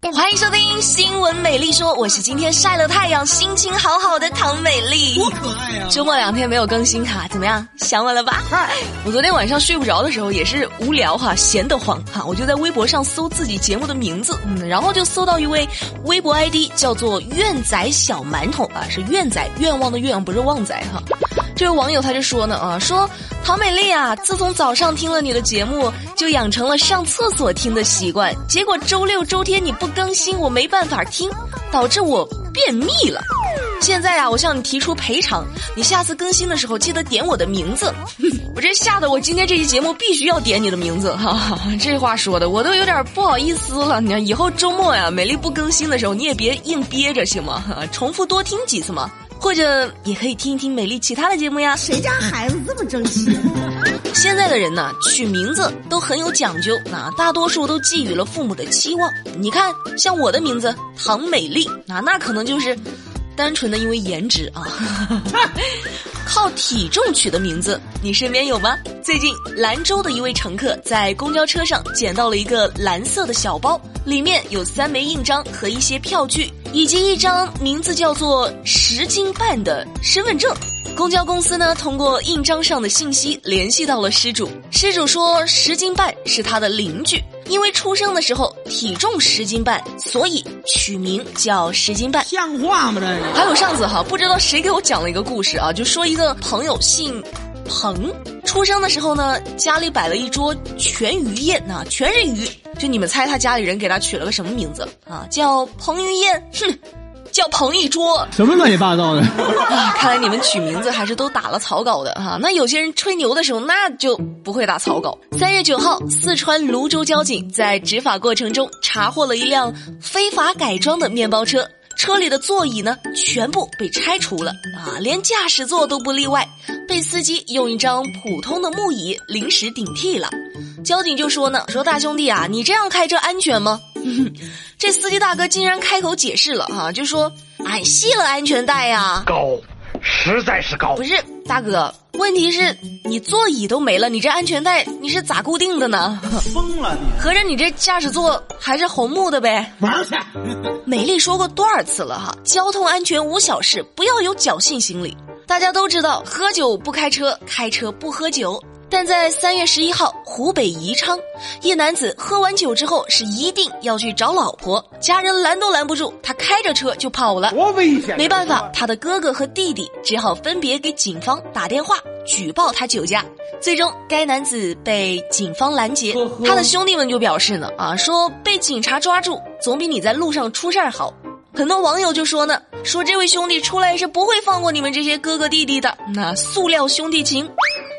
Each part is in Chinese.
欢迎收听新闻美丽说，我是今天晒了太阳、心情好好的唐美丽。多可爱呀！周末两天没有更新哈，怎么样？想我了吧？我昨天晚上睡不着的时候也是无聊哈，闲得慌哈，我就在微博上搜自己节目的名字，嗯，然后就搜到一位微博 ID 叫做“愿仔小馒头”啊，是愿仔愿望的愿，不是旺仔哈。这位网友他就说呢啊，说唐美丽啊，自从早上听了你的节目，就养成了上厕所听的习惯，结果周六周天你不更新，我没办法听，导致我便秘了。现在啊，我向你提出赔偿，你下次更新的时候记得点我的名字。我这吓得我今天这期节目必须要点你的名字哈，这话说的我都有点不好意思了。你看以后周末呀，美丽不更新的时候，你也别硬憋着行吗？重复多听几次嘛。或者也可以听一听美丽其他的节目呀。谁家孩子这么争气？现在的人呢，取名字都很有讲究，那大多数都寄予了父母的期望。你看，像我的名字唐美丽，那那可能就是单纯的因为颜值啊。靠体重取的名字，你身边有吗？最近兰州的一位乘客在公交车上捡到了一个蓝色的小包，里面有三枚印章和一些票据。以及一张名字叫做十斤半的身份证。公交公司呢，通过印章上的信息联系到了失主。失主说，十斤半是他的邻居，因为出生的时候体重十斤半，所以取名叫十斤半。像话吗？这还有上次哈，不知道谁给我讲了一个故事啊，就说一个朋友姓彭，出生的时候呢，家里摆了一桌全鱼宴啊，全是鱼。就你们猜他家里人给他取了个什么名字啊？叫彭于晏，哼，叫彭一桌，什么乱七八糟的？啊看来你们取名字还是都打了草稿的哈。那有些人吹牛的时候，那就不会打草稿。三月九号，四川泸州交警在执法过程中查获了一辆非法改装的面包车，车里的座椅呢全部被拆除了啊，连驾驶座都不例外，被司机用一张普通的木椅临时顶替了。交警就说呢，说大兄弟啊，你这样开车安全吗？这司机大哥竟然开口解释了啊，就说俺系了安全带呀，高，实在是高。不是大哥，问题是你座椅都没了，你这安全带你是咋固定的呢？疯了你！合着你这驾驶座还是红木的呗？玩去！美丽说过多少次了哈，交通安全无小事，不要有侥幸心理。大家都知道，喝酒不开车，开车不喝酒。但在三月十一号，湖北宜昌，一男子喝完酒之后是一定要去找老婆，家人拦都拦不住，他开着车就跑了。多危险！没办法，他的哥哥和弟弟只好分别给警方打电话举报他酒驾。最终，该男子被警方拦截。他的兄弟们就表示呢，啊，说被警察抓住总比你在路上出事儿好。很多网友就说呢，说这位兄弟出来是不会放过你们这些哥哥弟弟的。那塑料兄弟情。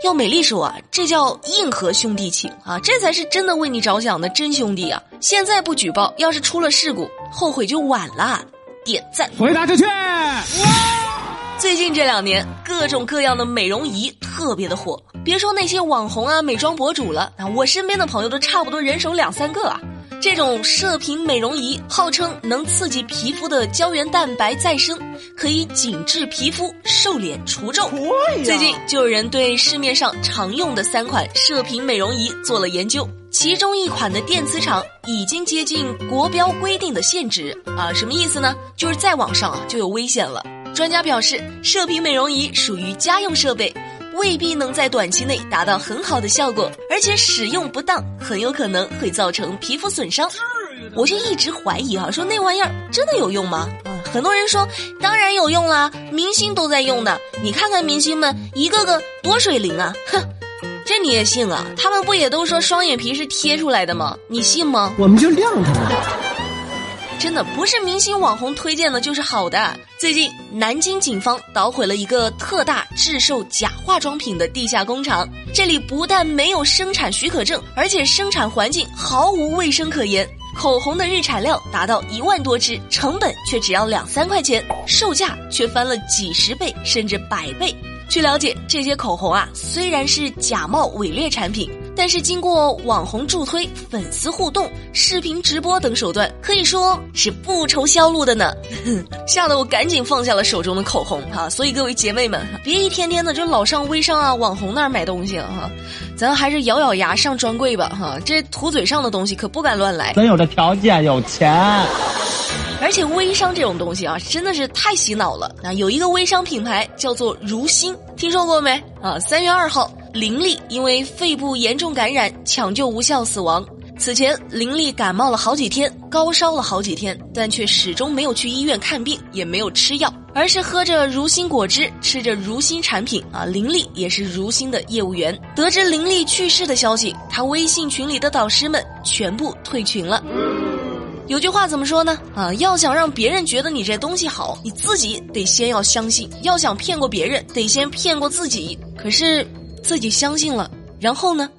要美丽说啊，这叫硬核兄弟情啊，这才是真的为你着想的真兄弟啊！现在不举报，要是出了事故，后悔就晚了。点赞，回答正确。最近这两年，各种各样的美容仪特别的火，别说那些网红啊、美妆博主了，啊，我身边的朋友都差不多人手两三个啊。这种射频美容仪号称能刺激皮肤的胶原蛋白再生，可以紧致皮肤、瘦脸、除皱。最近就有人对市面上常用的三款射频美容仪做了研究，其中一款的电磁场已经接近国标规定的限值啊，什么意思呢？就是再往上啊就有危险了。专家表示，射频美容仪属于家用设备。未必能在短期内达到很好的效果，而且使用不当很有可能会造成皮肤损伤。我就一直怀疑啊，说那玩意儿真的有用吗？啊，很多人说当然有用啦，明星都在用的。你看看明星们一个个多水灵啊！哼，这你也信啊？他们不也都说双眼皮是贴出来的吗？你信吗？我们就晾他们。真的不是明星网红推荐的，就是好的。最近，南京警方捣毁了一个特大制售假化妆品的地下工厂，这里不但没有生产许可证，而且生产环境毫无卫生可言。口红的日产量达到一万多支，成本却只要两三块钱，售价却翻了几十倍甚至百倍。据了解，这些口红啊，虽然是假冒伪劣产品。但是经过网红助推、粉丝互动、视频直播等手段，可以说是不愁销路的呢。吓得我赶紧放下了手中的口红哈。所以各位姐妹们，别一天天的就老上微商啊、网红那儿买东西哈，咱还是咬咬牙上专柜吧哈。这涂嘴上的东西可不敢乱来。咱有这条件，有钱。而且微商这种东西啊，真的是太洗脑了。那有一个微商品牌叫做如新，听说过没？啊，三月二号，林丽因为肺部严重感染，抢救无效死亡。此前，林丽感冒了好几天，高烧了好几天，但却始终没有去医院看病，也没有吃药，而是喝着如新果汁，吃着如新产品。啊，林丽也是如新的业务员。得知林丽去世的消息，她微信群里的导师们全部退群了。有句话怎么说呢？啊，要想让别人觉得你这东西好，你自己得先要相信。要想骗过别人，得先骗过自己。可是自己相信了，然后呢？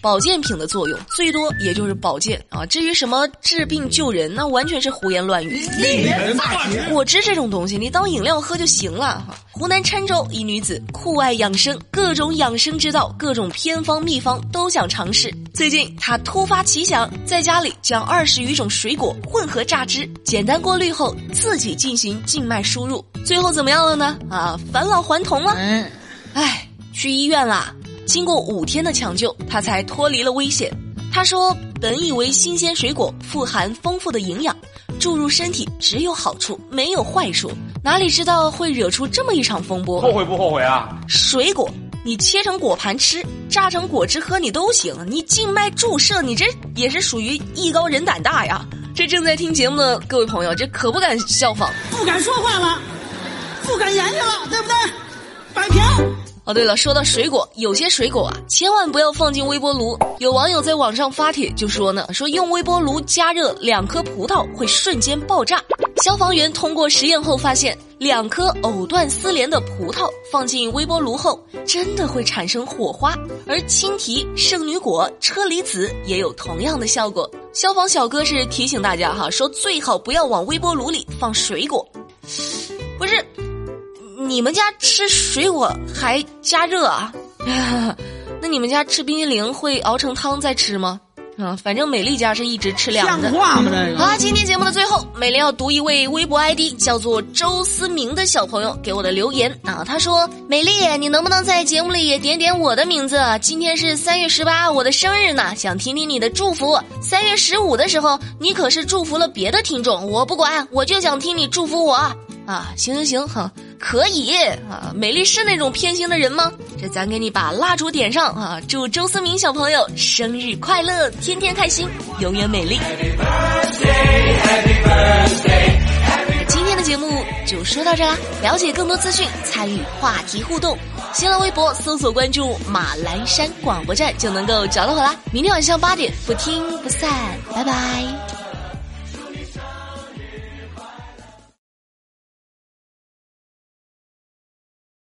保健品的作用最多也就是保健啊，至于什么治病救人，那完全是胡言乱语。果汁这种东西，你当饮料喝就行了。湖南郴州一女子酷爱养生，各种养生之道、各种偏方秘方都想尝试。最近她突发奇想，在家里将二十余种水果混合榨汁，简单过滤后自己进行静脉输入，最后怎么样了呢？啊，返老还童了。嗯，哎，去医院啦。经过五天的抢救，他才脱离了危险。他说：“本以为新鲜水果富含丰富的营养，注入身体只有好处没有坏处，哪里知道会惹出这么一场风波？后悔不后悔啊？水果你切成果盘吃，榨成果汁喝你都行，你静脉注射你这也是属于艺高人胆大呀！这正在听节目的各位朋友，这可不敢效仿，不敢说话了，不敢言语了，对不对？摆平。”对了，说到水果，有些水果啊，千万不要放进微波炉。有网友在网上发帖就说呢，说用微波炉加热两颗葡萄会瞬间爆炸。消防员通过实验后发现，两颗藕断丝连的葡萄放进微波炉后，真的会产生火花。而青提、圣女果、车厘子也有同样的效果。消防小哥是提醒大家哈，说最好不要往微波炉里放水果，不是。你们家吃水果还加热啊？那你们家吃冰激凌会熬成汤再吃吗？啊，反正美丽家是一直吃凉的。像话吗？这个。好，今天节目的最后，美丽要读一位微博 ID 叫做周思明的小朋友给我的留言啊。他说：“美丽，你能不能在节目里也点点我的名字？今天是三月十八，我的生日呢，想听听你的祝福。三月十五的时候，你可是祝福了别的听众，我不管，我就想听你祝福我啊！行行行，哈。”可以啊，美丽是那种偏心的人吗？这咱给你把蜡烛点上啊！祝周思明小朋友生日快乐，天天开心，永远美丽。今天的节目就说到这啦，了解更多资讯，参与话题互动，新浪微博搜索关注马栏山广播站就能够找到我啦。明天晚上八点不听不散，拜拜。